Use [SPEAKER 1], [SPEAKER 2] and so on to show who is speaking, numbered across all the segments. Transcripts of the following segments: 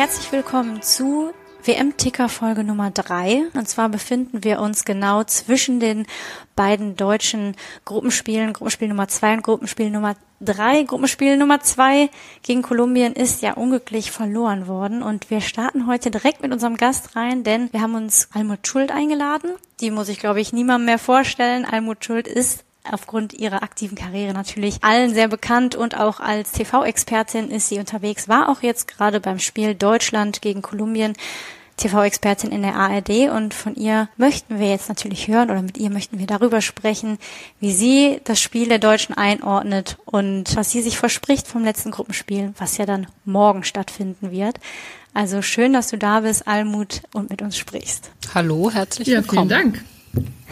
[SPEAKER 1] herzlich willkommen zu WM-Ticker Folge Nummer drei. Und zwar befinden wir uns genau zwischen den beiden deutschen Gruppenspielen, Gruppenspiel Nummer zwei und Gruppenspiel Nummer drei. Gruppenspiel Nummer zwei gegen Kolumbien ist ja unglücklich verloren worden. Und wir starten heute direkt mit unserem Gast rein, denn wir haben uns Almut Schuld eingeladen. Die muss ich, glaube ich, niemandem mehr vorstellen. Almut Schuld ist aufgrund ihrer aktiven Karriere natürlich allen sehr bekannt und auch als TV-Expertin ist sie unterwegs, war auch jetzt gerade beim Spiel Deutschland gegen Kolumbien TV-Expertin in der ARD und von ihr möchten wir jetzt natürlich hören oder mit ihr möchten wir darüber sprechen, wie sie das Spiel der Deutschen einordnet und was sie sich verspricht vom letzten Gruppenspiel, was ja dann morgen stattfinden wird. Also schön, dass du da bist, Almut, und mit uns sprichst.
[SPEAKER 2] Hallo, herzlich willkommen.
[SPEAKER 3] Ja, vielen Dank.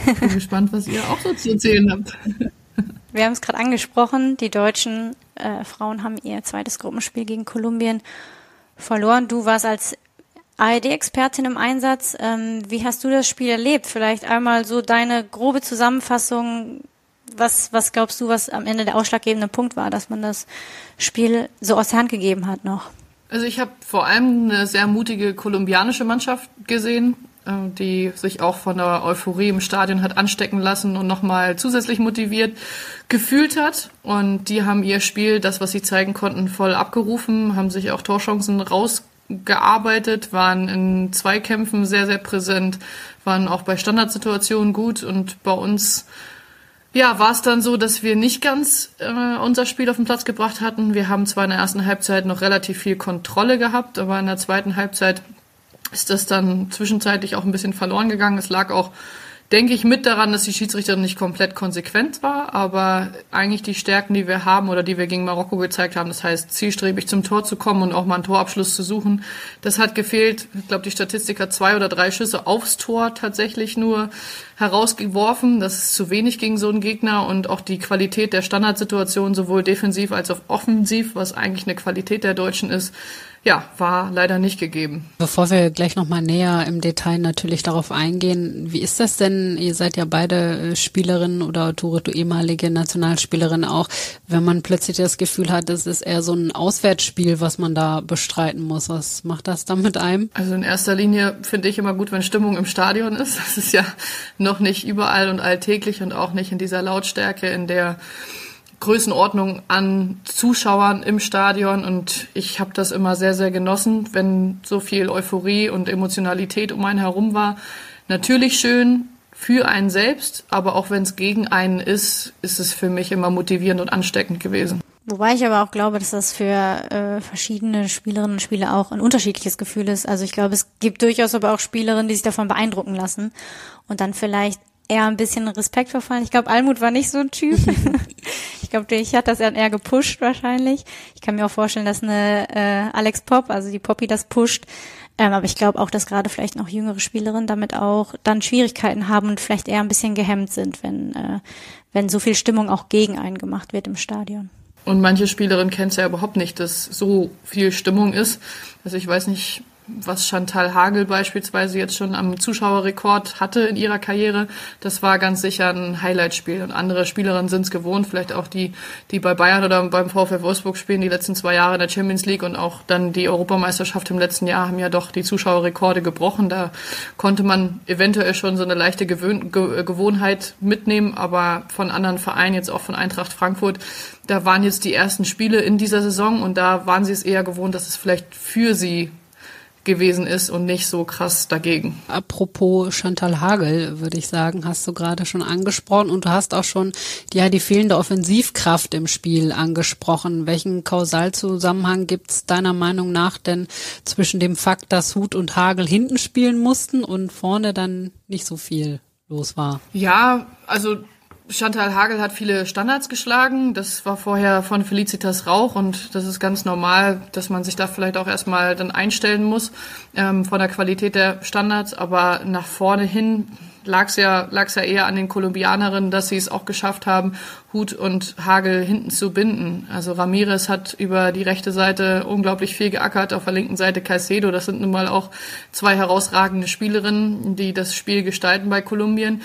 [SPEAKER 3] Ich bin gespannt, was ihr auch so zu erzählen habt.
[SPEAKER 1] Wir haben es gerade angesprochen, die deutschen äh, Frauen haben ihr zweites Gruppenspiel gegen Kolumbien verloren. Du warst als ARD-Expertin im Einsatz. Ähm, wie hast du das Spiel erlebt? Vielleicht einmal so deine grobe Zusammenfassung. Was, was glaubst du, was am Ende der ausschlaggebende Punkt war, dass man das Spiel so aus der Hand gegeben hat noch?
[SPEAKER 3] Also ich habe vor allem eine sehr mutige kolumbianische Mannschaft gesehen, die sich auch von der Euphorie im Stadion hat anstecken lassen und nochmal zusätzlich motiviert gefühlt hat. Und die haben ihr Spiel, das, was sie zeigen konnten, voll abgerufen, haben sich auch Torchancen rausgearbeitet, waren in Zweikämpfen sehr, sehr präsent, waren auch bei Standardsituationen gut und bei uns ja, war es dann so, dass wir nicht ganz äh, unser Spiel auf den Platz gebracht hatten. Wir haben zwar in der ersten Halbzeit noch relativ viel Kontrolle gehabt, aber in der zweiten Halbzeit ist das dann zwischenzeitlich auch ein bisschen verloren gegangen. Es lag auch, denke ich, mit daran, dass die Schiedsrichterin nicht komplett konsequent war, aber eigentlich die Stärken, die wir haben oder die wir gegen Marokko gezeigt haben, das heißt zielstrebig zum Tor zu kommen und auch mal einen Torabschluss zu suchen, das hat gefehlt. Ich glaube, die Statistik hat zwei oder drei Schüsse aufs Tor tatsächlich nur herausgeworfen. Das ist zu wenig gegen so einen Gegner und auch die Qualität der Standardsituation, sowohl defensiv als auch offensiv, was eigentlich eine Qualität der Deutschen ist, ja, war leider nicht gegeben.
[SPEAKER 2] Bevor wir gleich nochmal näher im Detail natürlich darauf eingehen, wie ist das denn? Ihr seid ja beide äh, Spielerinnen oder Tore, du ehemalige Nationalspielerin auch, wenn man plötzlich das Gefühl hat, es ist eher so ein Auswärtsspiel, was man da bestreiten muss. Was macht das dann mit einem?
[SPEAKER 3] Also in erster Linie finde ich immer gut, wenn Stimmung im Stadion ist. Das ist ja noch nicht überall und alltäglich und auch nicht in dieser Lautstärke, in der Größenordnung an Zuschauern im Stadion und ich habe das immer sehr, sehr genossen, wenn so viel Euphorie und Emotionalität um einen herum war. Natürlich schön für einen selbst, aber auch wenn es gegen einen ist, ist es für mich immer motivierend und ansteckend gewesen.
[SPEAKER 1] Wobei ich aber auch glaube, dass das für äh, verschiedene Spielerinnen und Spieler auch ein unterschiedliches Gefühl ist. Also ich glaube, es gibt durchaus aber auch Spielerinnen, die sich davon beeindrucken lassen und dann vielleicht eher ein bisschen Respekt verfallen. Ich glaube, Almut war nicht so ein Typ. ich glaube, ich hat das eher gepusht wahrscheinlich. Ich kann mir auch vorstellen, dass eine äh, Alex Pop, also die Poppy, das pusht. Ähm, aber ich glaube auch, dass gerade vielleicht noch jüngere Spielerinnen damit auch dann Schwierigkeiten haben und vielleicht eher ein bisschen gehemmt sind, wenn, äh, wenn so viel Stimmung auch gegen einen gemacht wird im Stadion.
[SPEAKER 3] Und manche Spielerinnen kennen es ja überhaupt nicht, dass so viel Stimmung ist. Also ich weiß nicht, was Chantal Hagel beispielsweise jetzt schon am Zuschauerrekord hatte in ihrer Karriere, das war ganz sicher ein Highlightspiel. Und andere Spielerinnen sind es gewohnt, vielleicht auch die, die bei Bayern oder beim VfL Wolfsburg spielen, die letzten zwei Jahre in der Champions League und auch dann die Europameisterschaft im letzten Jahr haben ja doch die Zuschauerrekorde gebrochen. Da konnte man eventuell schon so eine leichte Gewöhn Gewohnheit mitnehmen, aber von anderen Vereinen, jetzt auch von Eintracht Frankfurt, da waren jetzt die ersten Spiele in dieser Saison und da waren sie es eher gewohnt, dass es vielleicht für sie gewesen ist und nicht so krass dagegen.
[SPEAKER 2] Apropos Chantal Hagel, würde ich sagen, hast du gerade schon angesprochen und du hast auch schon ja die fehlende Offensivkraft im Spiel angesprochen. Welchen Kausalzusammenhang gibt es deiner Meinung nach denn zwischen dem Fakt, dass Hut und Hagel hinten spielen mussten und vorne dann nicht so viel los war?
[SPEAKER 3] Ja, also Chantal Hagel hat viele Standards geschlagen. Das war vorher von Felicitas Rauch und das ist ganz normal, dass man sich da vielleicht auch erstmal dann einstellen muss ähm, von der Qualität der Standards. Aber nach vorne hin lag es ja, lag's ja eher an den Kolumbianerinnen, dass sie es auch geschafft haben, Hut und Hagel hinten zu binden. Also Ramirez hat über die rechte Seite unglaublich viel geackert, auf der linken Seite Caicedo. Das sind nun mal auch zwei herausragende Spielerinnen, die das Spiel gestalten bei Kolumbien.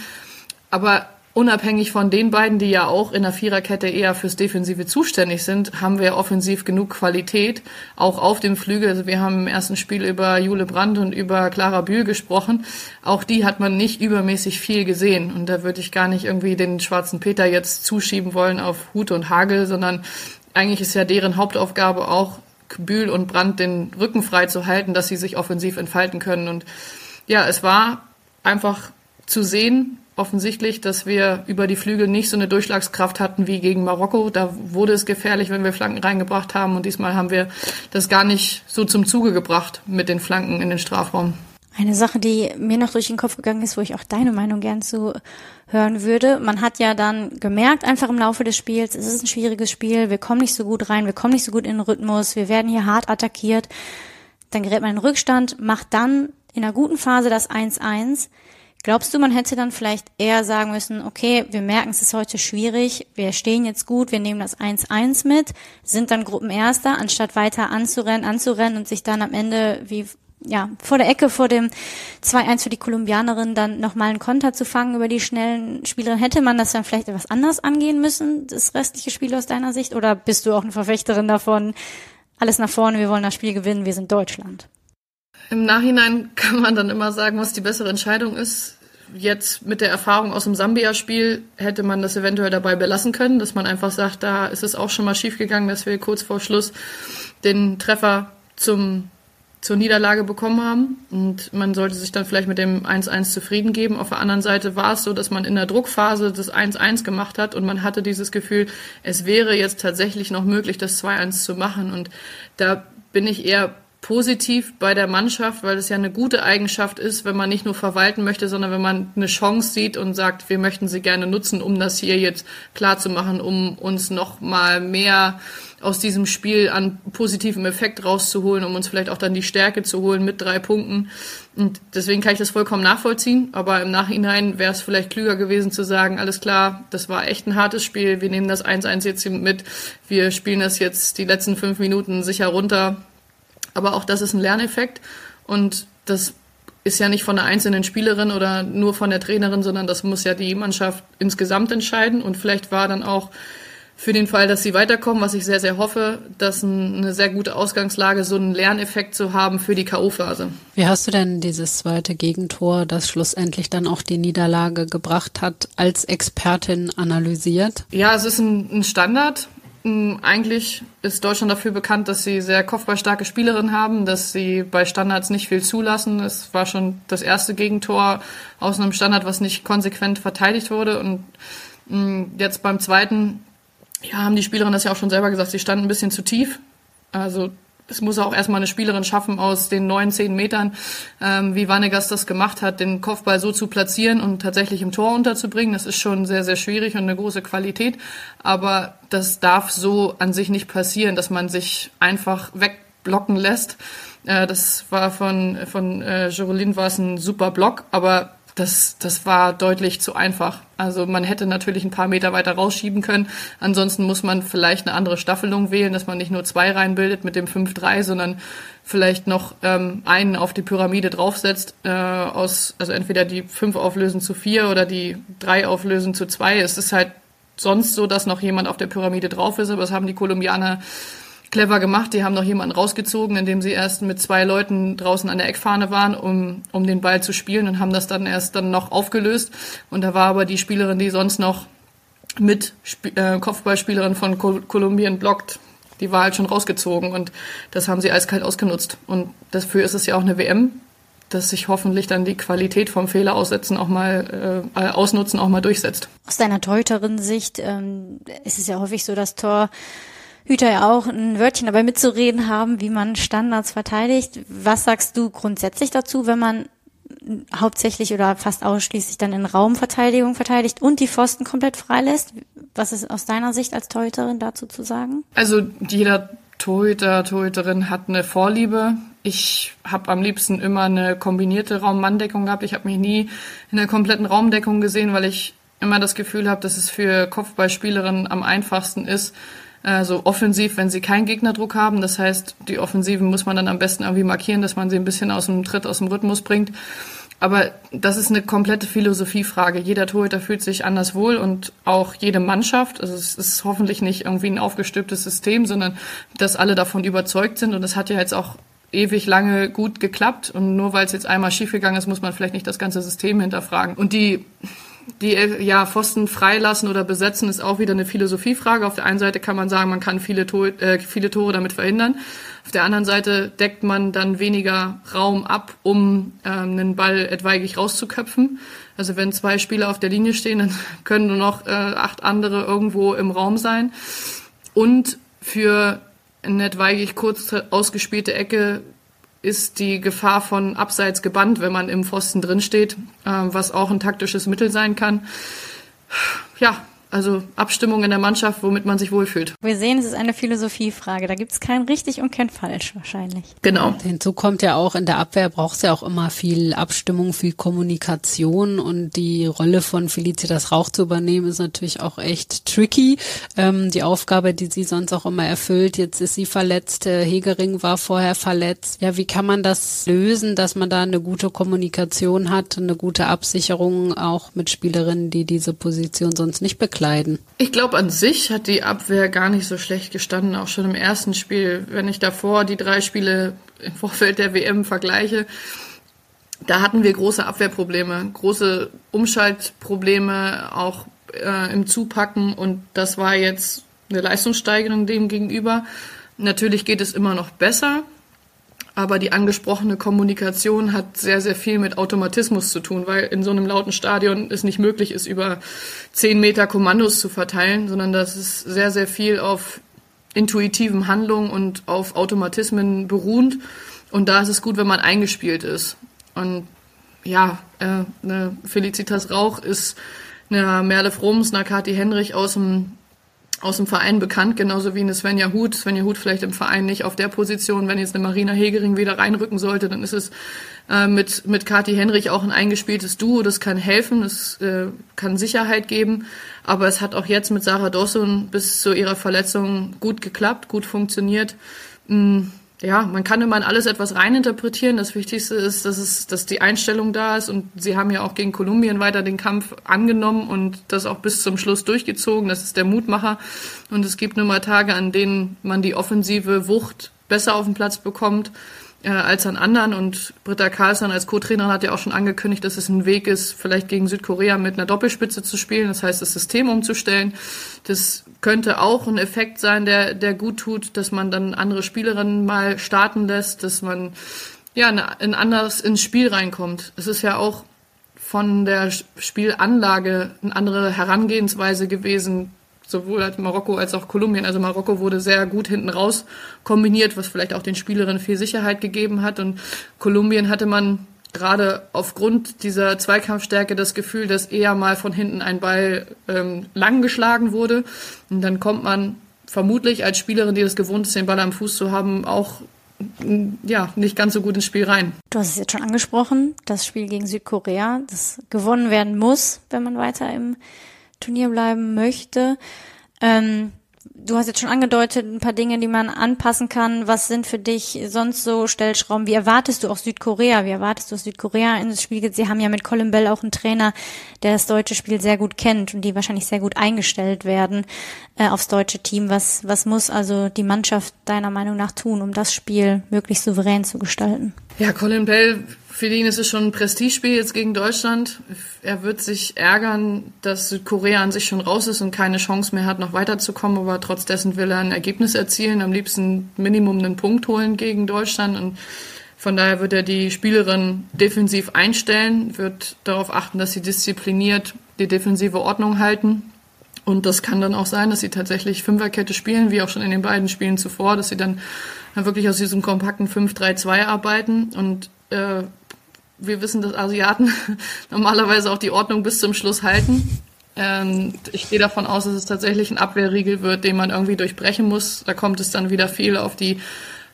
[SPEAKER 3] Aber unabhängig von den beiden, die ja auch in der Viererkette eher fürs Defensive zuständig sind, haben wir offensiv genug Qualität, auch auf dem Flügel. Also wir haben im ersten Spiel über Jule Brandt und über Clara Bühl gesprochen. Auch die hat man nicht übermäßig viel gesehen. Und da würde ich gar nicht irgendwie den schwarzen Peter jetzt zuschieben wollen auf Hut und Hagel, sondern eigentlich ist ja deren Hauptaufgabe auch, Bühl und Brandt den Rücken frei zu halten, dass sie sich offensiv entfalten können. Und ja, es war einfach zu sehen, offensichtlich, dass wir über die Flügel nicht so eine Durchschlagskraft hatten wie gegen Marokko. Da wurde es gefährlich, wenn wir Flanken reingebracht haben. Und diesmal haben wir das gar nicht so zum Zuge gebracht mit den Flanken in den Strafraum.
[SPEAKER 1] Eine Sache, die mir noch durch den Kopf gegangen ist, wo ich auch deine Meinung gern zu hören würde. Man hat ja dann gemerkt, einfach im Laufe des Spiels, es ist ein schwieriges Spiel, wir kommen nicht so gut rein, wir kommen nicht so gut in den Rhythmus, wir werden hier hart attackiert. Dann gerät man in Rückstand, macht dann in einer guten Phase das 1-1. Glaubst du, man hätte dann vielleicht eher sagen müssen, okay, wir merken, es ist heute schwierig, wir stehen jetzt gut, wir nehmen das 1-1 mit, sind dann Gruppenerster, anstatt weiter anzurennen, anzurennen und sich dann am Ende wie ja, vor der Ecke vor dem 2-1 für die Kolumbianerin dann nochmal einen Konter zu fangen über die schnellen Spielerinnen. Hätte man das dann vielleicht etwas anders angehen müssen, das restliche Spiel aus deiner Sicht? Oder bist du auch eine Verfechterin davon, alles nach vorne, wir wollen das Spiel gewinnen, wir sind Deutschland?
[SPEAKER 3] Im Nachhinein kann man dann immer sagen, was die bessere Entscheidung ist. Jetzt mit der Erfahrung aus dem Sambia-Spiel hätte man das eventuell dabei belassen können, dass man einfach sagt, da ist es auch schon mal schiefgegangen, dass wir kurz vor Schluss den Treffer zum, zur Niederlage bekommen haben. Und man sollte sich dann vielleicht mit dem 1-1 zufrieden geben. Auf der anderen Seite war es so, dass man in der Druckphase das 1-1 gemacht hat und man hatte dieses Gefühl, es wäre jetzt tatsächlich noch möglich, das 2-1 zu machen. Und da bin ich eher positiv bei der Mannschaft, weil es ja eine gute Eigenschaft ist, wenn man nicht nur verwalten möchte, sondern wenn man eine Chance sieht und sagt, wir möchten sie gerne nutzen, um das hier jetzt klar zu machen, um uns noch mal mehr aus diesem Spiel an positivem Effekt rauszuholen, um uns vielleicht auch dann die Stärke zu holen mit drei Punkten. Und deswegen kann ich das vollkommen nachvollziehen. Aber im Nachhinein wäre es vielleicht klüger gewesen zu sagen, alles klar, das war echt ein hartes Spiel. Wir nehmen das 1-1 jetzt mit. Wir spielen das jetzt die letzten fünf Minuten sicher runter aber auch das ist ein Lerneffekt und das ist ja nicht von der einzelnen Spielerin oder nur von der Trainerin, sondern das muss ja die Mannschaft insgesamt entscheiden. Und vielleicht war dann auch für den Fall, dass sie weiterkommen, was ich sehr, sehr hoffe, dass eine sehr gute Ausgangslage, so einen Lerneffekt zu haben für die K.O.-Phase.
[SPEAKER 2] Wie hast du denn dieses zweite Gegentor, das schlussendlich dann auch die Niederlage gebracht hat, als Expertin analysiert?
[SPEAKER 3] Ja, es ist ein, ein Standard. Hm, eigentlich ist Deutschland dafür bekannt, dass sie sehr kopfballstarke Spielerinnen haben, dass sie bei Standards nicht viel zulassen. Es war schon das erste Gegentor aus einem Standard, was nicht konsequent verteidigt wurde. Und hm, jetzt beim zweiten, ja, haben die Spielerinnen das ja auch schon selber gesagt, sie standen ein bisschen zu tief. Also es muss auch erstmal eine Spielerin schaffen, aus den neun, zehn Metern, ähm, wie Vanegas das gemacht hat, den Kopfball so zu platzieren und tatsächlich im Tor unterzubringen. Das ist schon sehr, sehr schwierig und eine große Qualität. Aber das darf so an sich nicht passieren, dass man sich einfach wegblocken lässt. Äh, das war von, von äh, Jorolin war es ein super Block, aber das, das war deutlich zu einfach. Also man hätte natürlich ein paar Meter weiter rausschieben können. Ansonsten muss man vielleicht eine andere Staffelung wählen, dass man nicht nur zwei reinbildet mit dem 5-3, sondern vielleicht noch ähm, einen auf die Pyramide draufsetzt, äh, aus, also entweder die fünf auflösen zu vier oder die drei auflösen zu zwei. Es ist halt sonst so, dass noch jemand auf der Pyramide drauf ist, aber das haben die Kolumbianer clever gemacht. Die haben noch jemanden rausgezogen, indem sie erst mit zwei Leuten draußen an der Eckfahne waren, um, um den Ball zu spielen und haben das dann erst dann noch aufgelöst. Und da war aber die Spielerin, die sonst noch mit äh, Kopfballspielerin von Kol Kolumbien blockt, die war halt schon rausgezogen und das haben sie eiskalt ausgenutzt. Und dafür ist es ja auch eine WM, dass sich hoffentlich dann die Qualität vom Fehler aussetzen auch mal äh, ausnutzen auch mal durchsetzt.
[SPEAKER 1] Aus deiner Teuterin-Sicht ähm, ist es ja häufig so, dass Tor Hüter ja auch ein Wörtchen dabei mitzureden haben, wie man Standards verteidigt. Was sagst du grundsätzlich dazu, wenn man hauptsächlich oder fast ausschließlich dann in Raumverteidigung verteidigt und die Pfosten komplett freilässt? Was ist aus deiner Sicht als Torhüterin dazu zu sagen?
[SPEAKER 3] Also jeder Torhüter, Torhüterin hat eine Vorliebe. Ich habe am liebsten immer eine kombinierte Raum-Mann-Deckung gehabt. Ich habe mich nie in der kompletten Raumdeckung gesehen, weil ich immer das Gefühl habe, dass es für Kopfballspielerinnen am einfachsten ist, also offensiv, wenn sie keinen Gegnerdruck haben. Das heißt, die Offensiven muss man dann am besten irgendwie markieren, dass man sie ein bisschen aus dem Tritt, aus dem Rhythmus bringt. Aber das ist eine komplette Philosophiefrage. Jeder Torhüter fühlt sich anders wohl und auch jede Mannschaft. Also es ist hoffentlich nicht irgendwie ein aufgestülptes System, sondern dass alle davon überzeugt sind. Und es hat ja jetzt auch ewig lange gut geklappt. Und nur weil es jetzt einmal schiefgegangen ist, muss man vielleicht nicht das ganze System hinterfragen. Und die die ja Pfosten freilassen oder besetzen ist auch wieder eine Philosophiefrage. Auf der einen Seite kann man sagen, man kann viele, Tore, äh, viele Tore damit verhindern. Auf der anderen Seite deckt man dann weniger Raum ab, um ähm, einen Ball etwaig rauszuköpfen. Also wenn zwei Spieler auf der Linie stehen, dann können nur noch äh, acht andere irgendwo im Raum sein. Und für eine etwaig kurz ausgespielte Ecke ist die Gefahr von Abseits gebannt, wenn man im Pfosten drin steht, äh, was auch ein taktisches Mittel sein kann. Ja, also Abstimmung in der Mannschaft, womit man sich wohlfühlt.
[SPEAKER 1] Wir sehen, es ist eine Philosophiefrage. Da gibt es kein richtig und kein falsch wahrscheinlich.
[SPEAKER 2] Genau. Hinzu kommt ja auch, in der Abwehr braucht es ja auch immer viel Abstimmung, viel Kommunikation und die Rolle von Felicitas Rauch zu übernehmen ist natürlich auch echt tricky. Ähm, die Aufgabe, die sie sonst auch immer erfüllt, jetzt ist sie verletzt, äh, Hegering war vorher verletzt. Ja, wie kann man das lösen, dass man da eine gute Kommunikation hat, eine gute Absicherung auch mit Spielerinnen, die diese Position sonst nicht bekleiden? Bekleiden?
[SPEAKER 3] Ich glaube, an sich hat die Abwehr gar nicht so schlecht gestanden, auch schon im ersten Spiel. Wenn ich davor die drei Spiele im Vorfeld der WM vergleiche, da hatten wir große Abwehrprobleme, große Umschaltprobleme, auch äh, im Zupacken und das war jetzt eine Leistungssteigerung dem gegenüber. Natürlich geht es immer noch besser, aber die angesprochene Kommunikation hat sehr, sehr viel mit Automatismus zu tun, weil in so einem lauten Stadion es nicht möglich ist, über zehn Meter Kommandos zu verteilen, sondern das ist sehr, sehr viel auf intuitiven Handlungen und auf Automatismen beruhend. Und da ist es gut, wenn man eingespielt ist. Und ja, äh, eine Felicitas Rauch ist eine Merle Froms, eine Kathi Henrich aus dem aus dem Verein bekannt, genauso wie eine Svenja Huth. Svenja Huth vielleicht im Verein nicht auf der Position. Wenn jetzt eine Marina Hegering wieder reinrücken sollte, dann ist es äh, mit, mit Kathi Henrich auch ein eingespieltes Duo. Das kann helfen, das äh, kann Sicherheit geben. Aber es hat auch jetzt mit Sarah Dawson bis zu ihrer Verletzung gut geklappt, gut funktioniert. Mhm ja, man kann immer in alles etwas reininterpretieren. Das Wichtigste ist, dass es, dass die Einstellung da ist und sie haben ja auch gegen Kolumbien weiter den Kampf angenommen und das auch bis zum Schluss durchgezogen. Das ist der Mutmacher. Und es gibt nun mal Tage, an denen man die offensive Wucht besser auf den Platz bekommt äh, als an anderen. Und Britta Carlsson als Co-Trainerin hat ja auch schon angekündigt, dass es ein Weg ist, vielleicht gegen Südkorea mit einer Doppelspitze zu spielen. Das heißt, das System umzustellen. Das könnte auch ein Effekt sein, der, der gut tut, dass man dann andere Spielerinnen mal starten lässt, dass man ja ein anderes ins Spiel reinkommt. Es ist ja auch von der Spielanlage eine andere Herangehensweise gewesen, sowohl als Marokko als auch Kolumbien. Also Marokko wurde sehr gut hinten raus kombiniert, was vielleicht auch den Spielerinnen viel Sicherheit gegeben hat. Und Kolumbien hatte man gerade aufgrund dieser Zweikampfstärke das Gefühl, dass eher mal von hinten ein Ball ähm, lang geschlagen wurde. Und dann kommt man vermutlich als Spielerin, die das gewohnt ist, den Ball am Fuß zu haben, auch ja, nicht ganz so gut ins Spiel rein.
[SPEAKER 1] Du hast es jetzt schon angesprochen, das Spiel gegen Südkorea, das gewonnen werden muss, wenn man weiter im Turnier bleiben möchte. Ähm, du hast jetzt schon angedeutet, ein paar Dinge, die man anpassen kann. Was sind für dich sonst so Stellschrauben? Wie erwartest du auch Südkorea? Wie erwartest du, dass Südkorea ins Spiel geht? Sie haben ja mit Colin Bell auch einen Trainer, der das deutsche Spiel sehr gut kennt und die wahrscheinlich sehr gut eingestellt werden äh, aufs deutsche Team. Was, was muss also die Mannschaft deiner Meinung nach tun, um das Spiel möglichst souverän zu gestalten?
[SPEAKER 3] Ja, Colin Bell für ihn ist es schon ein Prestigespiel jetzt gegen Deutschland. Er wird sich ärgern, dass Südkorea an sich schon raus ist und keine Chance mehr hat, noch weiterzukommen, aber trotz dessen will er ein Ergebnis erzielen, am liebsten Minimum einen Punkt holen gegen Deutschland und von daher wird er die Spielerin defensiv einstellen, wird darauf achten, dass sie diszipliniert die defensive Ordnung halten. Und das kann dann auch sein, dass sie tatsächlich Fünferkette spielen, wie auch schon in den beiden Spielen zuvor, dass sie dann wirklich aus diesem kompakten 5-3-2 arbeiten und äh, wir wissen, dass Asiaten normalerweise auch die Ordnung bis zum Schluss halten. Ähm, ich gehe davon aus, dass es tatsächlich ein Abwehrriegel wird, den man irgendwie durchbrechen muss. Da kommt es dann wieder viel auf die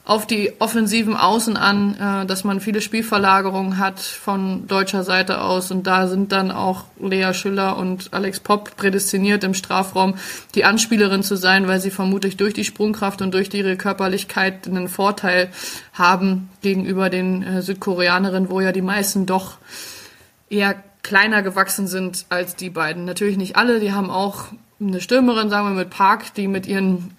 [SPEAKER 3] auf die offensiven Außen an, äh, dass man viele Spielverlagerungen hat von deutscher Seite aus. Und da sind dann auch Lea Schüller und Alex Popp prädestiniert im Strafraum, die Anspielerin zu sein, weil sie vermutlich durch die Sprungkraft und durch ihre Körperlichkeit einen Vorteil haben gegenüber den äh, Südkoreanerinnen, wo ja die meisten doch eher kleiner gewachsen sind als die beiden. Natürlich nicht alle, die haben auch eine Stürmerin, sagen wir mit Park, die mit ihren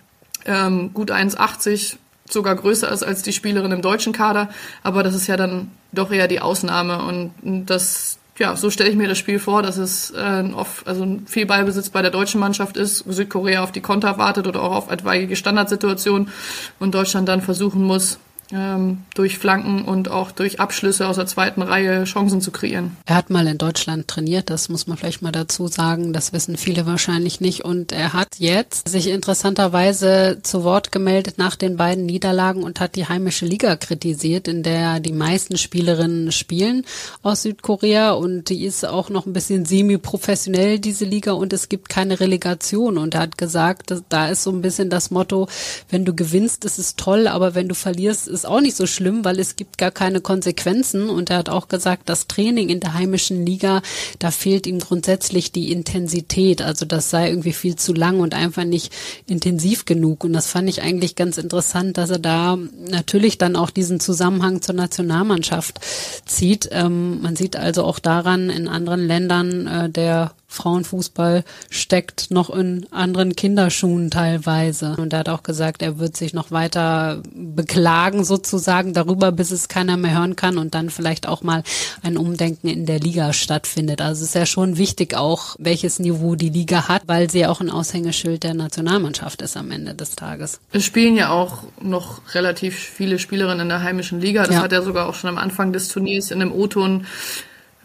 [SPEAKER 3] ähm, gut 1,80 sogar größer ist als die Spielerin im deutschen Kader, aber das ist ja dann doch eher die Ausnahme. Und das ja, so stelle ich mir das Spiel vor, dass es äh, oft, also viel Ballbesitz bei der deutschen Mannschaft ist, Südkorea auf die Konter wartet oder auch auf etwaige Standardsituationen und Deutschland dann versuchen muss, ähm, durch Flanken und auch durch Abschlüsse aus der zweiten Reihe Chancen zu kreieren.
[SPEAKER 2] Er hat mal in Deutschland trainiert, das muss man vielleicht mal dazu sagen. Das wissen viele wahrscheinlich nicht. Und er hat jetzt sich interessanterweise zu Wort gemeldet nach den beiden Niederlagen und hat die heimische Liga kritisiert, in der die meisten Spielerinnen spielen aus Südkorea. Und die ist auch noch ein bisschen semi-professionell, diese Liga. Und es gibt keine Relegation. Und er hat gesagt, da ist so ein bisschen das Motto, wenn du gewinnst, ist es toll, aber wenn du verlierst, ist ist auch nicht so schlimm, weil es gibt gar keine Konsequenzen. Und er hat auch gesagt, das Training in der heimischen Liga, da fehlt ihm grundsätzlich die Intensität. Also das sei irgendwie viel zu lang und einfach nicht intensiv genug. Und das fand ich eigentlich ganz interessant, dass er da natürlich dann auch diesen Zusammenhang zur Nationalmannschaft zieht. Ähm, man sieht also auch daran in anderen Ländern äh, der Frauenfußball steckt noch in anderen Kinderschuhen teilweise. Und er hat auch gesagt, er wird sich noch weiter beklagen sozusagen darüber, bis es keiner mehr hören kann und dann vielleicht auch mal ein Umdenken in der Liga stattfindet. Also es ist ja schon wichtig auch, welches Niveau die Liga hat, weil sie auch ein Aushängeschild der Nationalmannschaft ist am Ende des Tages.
[SPEAKER 3] Es spielen ja auch noch relativ viele Spielerinnen in der heimischen Liga. Das ja. hat er sogar auch schon am Anfang des Turniers in einem O-Ton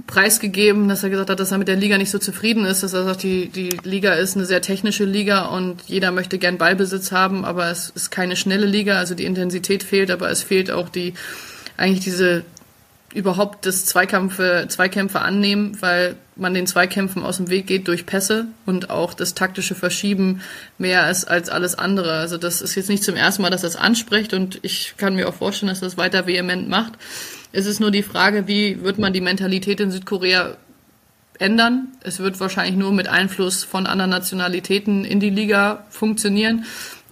[SPEAKER 3] preisgegeben, dass er gesagt hat, dass er mit der Liga nicht so zufrieden ist, dass er sagt, die, die Liga ist eine sehr technische Liga und jeder möchte gern Ballbesitz haben, aber es ist keine schnelle Liga, also die Intensität fehlt, aber es fehlt auch die, eigentlich diese, überhaupt das Zweikämpfe, Zweikämpfe annehmen, weil man den Zweikämpfen aus dem Weg geht durch Pässe und auch das taktische Verschieben mehr ist als alles andere. Also das ist jetzt nicht zum ersten Mal, dass das anspricht und ich kann mir auch vorstellen, dass das weiter vehement macht. Es ist nur die Frage, wie wird man die Mentalität in Südkorea ändern. Es wird wahrscheinlich nur mit Einfluss von anderen Nationalitäten in die Liga funktionieren.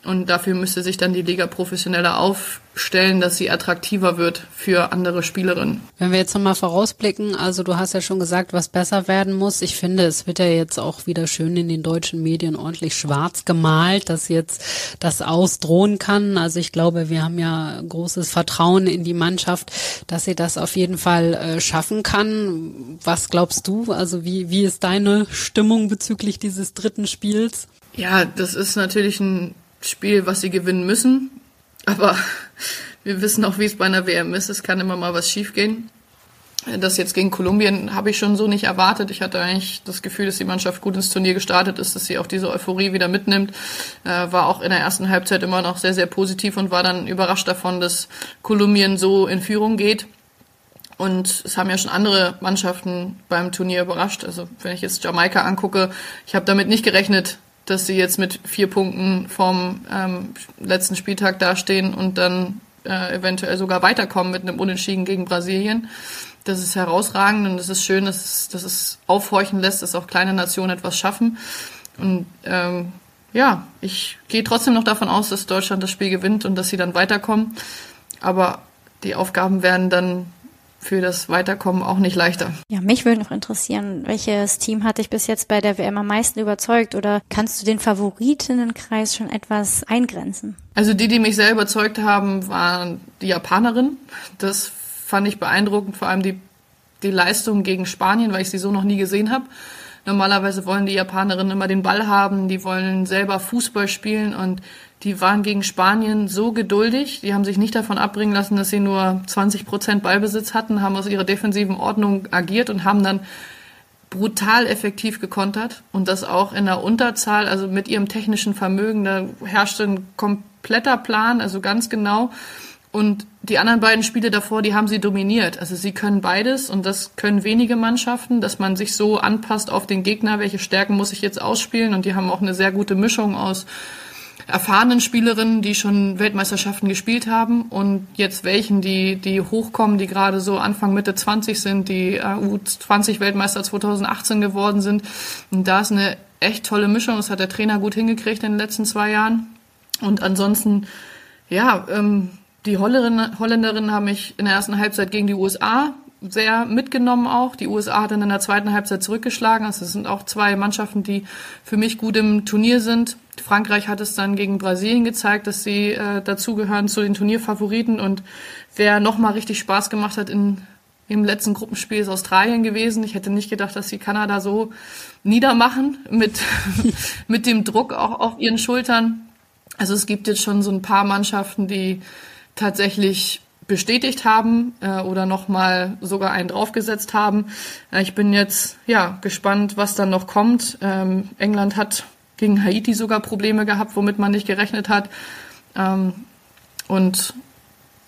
[SPEAKER 3] Und dafür müsste sich dann die Liga professioneller aufstellen, dass sie attraktiver wird für andere Spielerinnen.
[SPEAKER 2] Wenn wir jetzt nochmal vorausblicken, also du hast ja schon gesagt, was besser werden muss. Ich finde, es wird ja jetzt auch wieder schön in den deutschen Medien ordentlich schwarz gemalt, dass jetzt das ausdrohen kann. Also ich glaube, wir haben ja großes Vertrauen in die Mannschaft, dass sie das auf jeden Fall äh, schaffen kann. Was glaubst du? Also wie, wie ist deine Stimmung bezüglich dieses dritten Spiels?
[SPEAKER 3] Ja, das ist natürlich ein Spiel, was sie gewinnen müssen. Aber wir wissen auch, wie es bei einer WM ist. Es kann immer mal was schiefgehen. Das jetzt gegen Kolumbien habe ich schon so nicht erwartet. Ich hatte eigentlich das Gefühl, dass die Mannschaft gut ins Turnier gestartet ist, dass sie auch diese Euphorie wieder mitnimmt. Äh, war auch in der ersten Halbzeit immer noch sehr, sehr positiv und war dann überrascht davon, dass Kolumbien so in Führung geht. Und es haben ja schon andere Mannschaften beim Turnier überrascht. Also wenn ich jetzt Jamaika angucke, ich habe damit nicht gerechnet, dass sie jetzt mit vier Punkten vom ähm, letzten Spieltag dastehen und dann äh, eventuell sogar weiterkommen mit einem Unentschieden gegen Brasilien. Das ist herausragend und es ist schön, dass es, dass es aufhorchen lässt, dass auch kleine Nationen etwas schaffen. Und ähm, ja, ich gehe trotzdem noch davon aus, dass Deutschland das Spiel gewinnt und dass sie dann weiterkommen. Aber die Aufgaben werden dann für das Weiterkommen auch nicht leichter.
[SPEAKER 1] Ja, mich würde noch interessieren, welches Team hat dich bis jetzt bei der WM am meisten überzeugt oder kannst du den Favoritinnenkreis schon etwas eingrenzen?
[SPEAKER 3] Also die, die mich sehr überzeugt haben, waren die Japanerinnen. Das fand ich beeindruckend, vor allem die, die Leistung gegen Spanien, weil ich sie so noch nie gesehen habe. Normalerweise wollen die Japanerinnen immer den Ball haben, die wollen selber Fußball spielen und die waren gegen Spanien so geduldig, die haben sich nicht davon abbringen lassen, dass sie nur 20 Prozent Ballbesitz hatten, haben aus ihrer defensiven Ordnung agiert und haben dann brutal effektiv gekontert und das auch in der Unterzahl, also mit ihrem technischen Vermögen, da herrschte ein kompletter Plan, also ganz genau. Und die anderen beiden Spiele davor, die haben sie dominiert. Also sie können beides und das können wenige Mannschaften, dass man sich so anpasst auf den Gegner, welche Stärken muss ich jetzt ausspielen. Und die haben auch eine sehr gute Mischung aus erfahrenen Spielerinnen, die schon Weltmeisterschaften gespielt haben und jetzt welchen, die, die hochkommen, die gerade so Anfang, Mitte 20 sind, die U20 Weltmeister 2018 geworden sind. Und da ist eine echt tolle Mischung. Das hat der Trainer gut hingekriegt in den letzten zwei Jahren. Und ansonsten, ja, ähm, die Holländerinnen haben mich in der ersten Halbzeit gegen die USA sehr mitgenommen auch. Die USA hat dann in der zweiten Halbzeit zurückgeschlagen. Also es sind auch zwei Mannschaften, die für mich gut im Turnier sind. Frankreich hat es dann gegen Brasilien gezeigt, dass sie äh, dazugehören zu den Turnierfavoriten. Und wer nochmal richtig Spaß gemacht hat in, im letzten Gruppenspiel ist Australien gewesen. Ich hätte nicht gedacht, dass sie Kanada so niedermachen mit, mit dem Druck auch auf ihren Schultern. Also es gibt jetzt schon so ein paar Mannschaften, die tatsächlich bestätigt haben äh, oder nochmal sogar einen draufgesetzt haben. Äh, ich bin jetzt ja gespannt, was dann noch kommt. Ähm, England hat gegen Haiti sogar Probleme gehabt, womit man nicht gerechnet hat. Ähm, und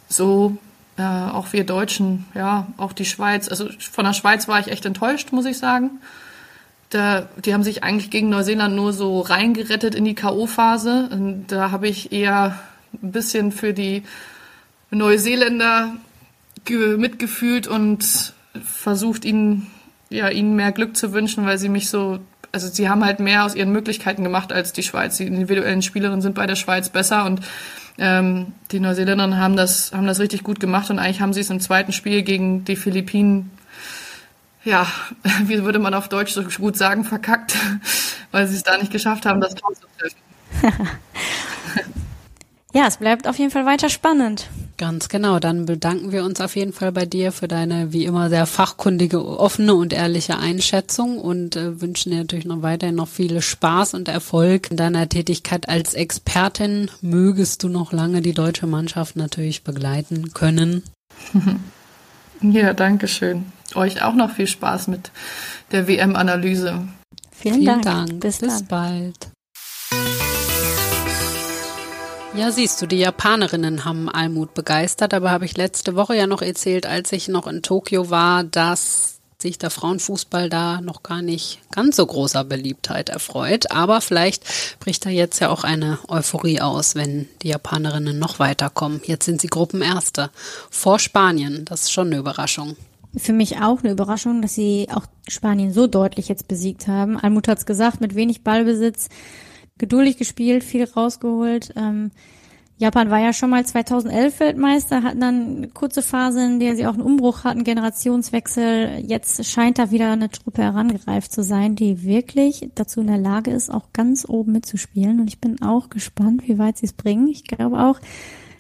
[SPEAKER 3] so äh, auch wir Deutschen, ja, auch die Schweiz. Also von der Schweiz war ich echt enttäuscht, muss ich sagen. Da, die haben sich eigentlich gegen Neuseeland nur so reingerettet in die K.O.-Phase. Da habe ich eher ein bisschen für die Neuseeländer mitgefühlt und versucht ihnen ja ihnen mehr Glück zu wünschen, weil sie mich so also sie haben halt mehr aus ihren Möglichkeiten gemacht als die Schweiz. Die individuellen Spielerinnen sind bei der Schweiz besser und ähm, die Neuseeländer haben das haben das richtig gut gemacht und eigentlich haben sie es im zweiten Spiel gegen die Philippinen ja, wie würde man auf Deutsch so gut sagen, verkackt, weil sie es da nicht geschafft haben, das Tor zu treffen.
[SPEAKER 1] ja, es bleibt auf jeden Fall weiter spannend.
[SPEAKER 2] Ganz genau. Dann bedanken wir uns auf jeden Fall bei dir für deine wie immer sehr fachkundige, offene und ehrliche Einschätzung und äh, wünschen dir natürlich noch weiterhin noch viel Spaß und Erfolg in deiner Tätigkeit als Expertin. Mögest du noch lange die deutsche Mannschaft natürlich begleiten können.
[SPEAKER 3] Ja, danke schön. Euch auch noch viel Spaß mit der WM-Analyse.
[SPEAKER 2] Vielen, Vielen, Dank. Dank. Bis, Bis bald. Ja, siehst du, die Japanerinnen haben Almut begeistert, aber habe ich letzte Woche ja noch erzählt, als ich noch in Tokio war, dass sich der Frauenfußball da noch gar nicht ganz so großer Beliebtheit erfreut. Aber vielleicht bricht da jetzt ja auch eine Euphorie aus, wenn die Japanerinnen noch weiterkommen. Jetzt sind sie Gruppenerste vor Spanien. Das ist schon eine Überraschung.
[SPEAKER 1] Für mich auch eine Überraschung, dass sie auch Spanien so deutlich jetzt besiegt haben. Almut hat es gesagt, mit wenig Ballbesitz geduldig gespielt, viel rausgeholt. Ähm, Japan war ja schon mal 2011 Weltmeister, hatten dann eine kurze Phase, in der sie auch einen Umbruch hatten, Generationswechsel. Jetzt scheint da wieder eine Truppe herangereift zu sein, die wirklich dazu in der Lage ist, auch ganz oben mitzuspielen. Und ich bin auch gespannt, wie weit sie es bringen. Ich glaube auch,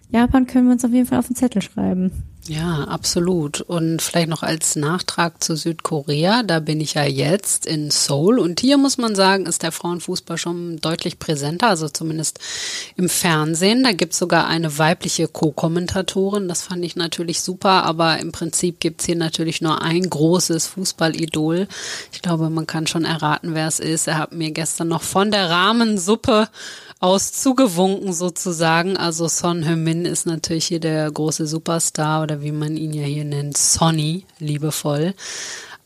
[SPEAKER 1] Japan können wir uns auf jeden Fall auf den Zettel schreiben.
[SPEAKER 2] Ja, absolut. Und vielleicht noch als Nachtrag zu Südkorea, da bin ich ja jetzt in Seoul und hier muss man sagen, ist der Frauenfußball schon deutlich präsenter, also zumindest im Fernsehen. Da gibt es sogar eine weibliche Co-Kommentatorin, das fand ich natürlich super, aber im Prinzip gibt es hier natürlich nur ein großes Fußballidol. Ich glaube, man kann schon erraten, wer es ist. Er hat mir gestern noch von der Rahmensuppe aus zugewunken sozusagen. Also Son Heung-min ist natürlich hier der große Superstar oder wie man ihn ja hier nennt, Sonny, liebevoll.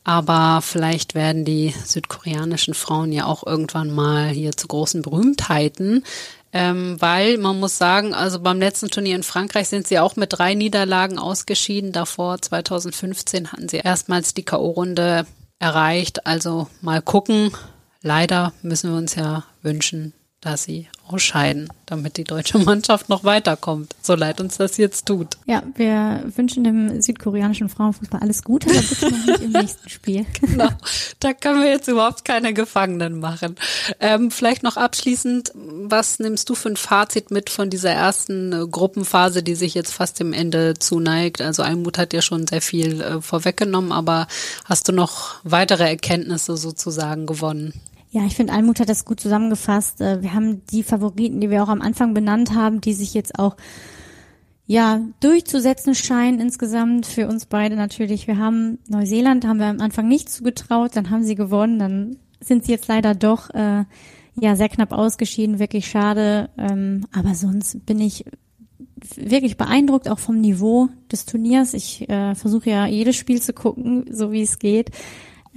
[SPEAKER 2] Aber vielleicht werden die südkoreanischen Frauen ja auch irgendwann mal hier zu großen Berühmtheiten. Ähm, weil man muss sagen, also beim letzten Turnier in Frankreich sind sie auch mit drei Niederlagen ausgeschieden. Davor 2015 hatten sie erstmals die K.O.-Runde erreicht. Also mal gucken. Leider müssen wir uns ja wünschen, dass sie ausscheiden, damit die deutsche Mannschaft noch weiterkommt. So leid uns das jetzt tut.
[SPEAKER 1] Ja, wir wünschen dem südkoreanischen Frauenfußball alles Gute, aber bitte noch nicht im nächsten Spiel.
[SPEAKER 2] Genau, da können wir jetzt überhaupt keine Gefangenen machen. Ähm, vielleicht noch abschließend, was nimmst du für ein Fazit mit von dieser ersten äh, Gruppenphase, die sich jetzt fast dem Ende zuneigt? Also Almut hat ja schon sehr viel äh, vorweggenommen, aber hast du noch weitere Erkenntnisse sozusagen gewonnen?
[SPEAKER 1] Ja, ich finde, Almut hat das gut zusammengefasst. Äh, wir haben die Favoriten, die wir auch am Anfang benannt haben, die sich jetzt auch ja, durchzusetzen scheinen insgesamt für uns beide natürlich. Wir haben Neuseeland, haben wir am Anfang nicht zugetraut, dann haben sie gewonnen, dann sind sie jetzt leider doch äh, ja sehr knapp ausgeschieden, wirklich schade. Ähm, aber sonst bin ich wirklich beeindruckt auch vom Niveau des Turniers. Ich äh, versuche ja jedes Spiel zu gucken, so wie es geht.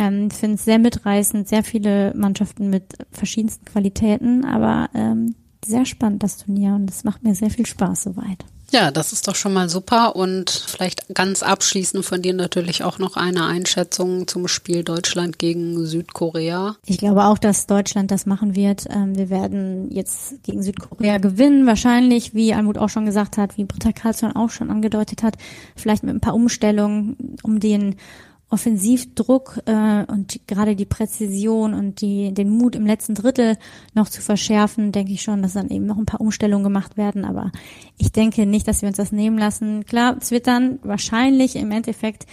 [SPEAKER 1] Ähm, ich finde es sehr mitreißend, sehr viele Mannschaften mit verschiedensten Qualitäten, aber ähm, sehr spannend das Turnier und es macht mir sehr viel Spaß soweit.
[SPEAKER 2] Ja, das ist doch schon mal super und vielleicht ganz abschließend von dir natürlich auch noch eine Einschätzung zum Spiel Deutschland gegen Südkorea.
[SPEAKER 1] Ich glaube auch, dass Deutschland das machen wird. Ähm, wir werden jetzt gegen Südkorea gewinnen, wahrscheinlich, wie Almut auch schon gesagt hat, wie Britta Karlsson auch schon angedeutet hat, vielleicht mit ein paar Umstellungen, um den Offensivdruck äh, und gerade die Präzision und die, den Mut im letzten Drittel noch zu verschärfen, denke ich schon, dass dann eben noch ein paar Umstellungen gemacht werden. Aber ich denke nicht, dass wir uns das nehmen lassen. Klar, dann wahrscheinlich im Endeffekt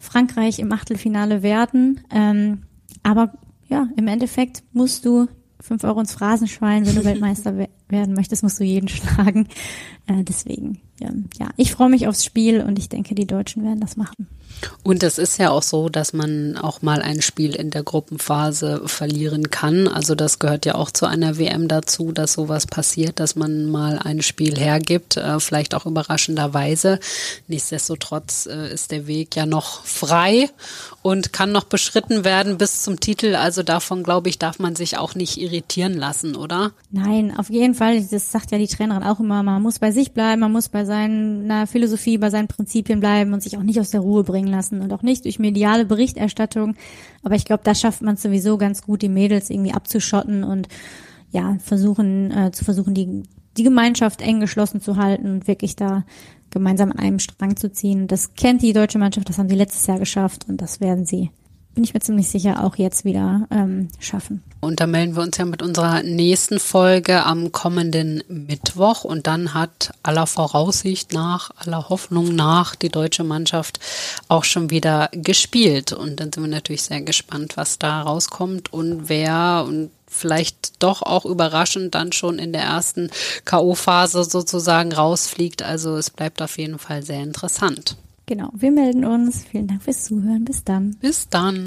[SPEAKER 1] Frankreich im Achtelfinale werden. Ähm, aber ja, im Endeffekt musst du fünf Euro ins Phrasenschwein, wenn du Weltmeister werden möchtest, musst du jeden schlagen. Äh, deswegen, ja, ja ich freue mich aufs Spiel und ich denke, die Deutschen werden das machen.
[SPEAKER 2] Und es ist ja auch so, dass man auch mal ein Spiel in der Gruppenphase verlieren kann. Also das gehört ja auch zu einer WM dazu, dass sowas passiert, dass man mal ein Spiel hergibt, äh, vielleicht auch überraschenderweise. Nichtsdestotrotz äh, ist der Weg ja noch frei und kann noch beschritten werden bis zum Titel. Also davon, glaube ich, darf man sich auch nicht irritieren lassen, oder?
[SPEAKER 1] Nein, auf jeden Fall. Das sagt ja die Trainerin auch immer. Man muss bei sich bleiben, man muss bei seiner Philosophie, bei seinen Prinzipien bleiben und sich auch nicht aus der Ruhe bringen lassen und auch nicht durch mediale Berichterstattung. Aber ich glaube, da schafft man sowieso ganz gut, die Mädels irgendwie abzuschotten und ja, versuchen, äh, zu versuchen, die, die Gemeinschaft eng geschlossen zu halten und wirklich da gemeinsam an einem Strang zu ziehen. Das kennt die deutsche Mannschaft, das haben sie letztes Jahr geschafft und das werden sie bin ich mir ziemlich sicher, auch jetzt wieder ähm, schaffen.
[SPEAKER 2] Und da melden wir uns ja mit unserer nächsten Folge am kommenden Mittwoch. Und dann hat aller Voraussicht nach, aller Hoffnung nach die deutsche Mannschaft auch schon wieder gespielt. Und dann sind wir natürlich sehr gespannt, was da rauskommt und wer und vielleicht doch auch überraschend dann schon in der ersten K.O.-Phase sozusagen rausfliegt. Also es bleibt auf jeden Fall sehr interessant.
[SPEAKER 1] Genau, wir melden uns. Vielen Dank fürs Zuhören. Bis dann.
[SPEAKER 2] Bis dann.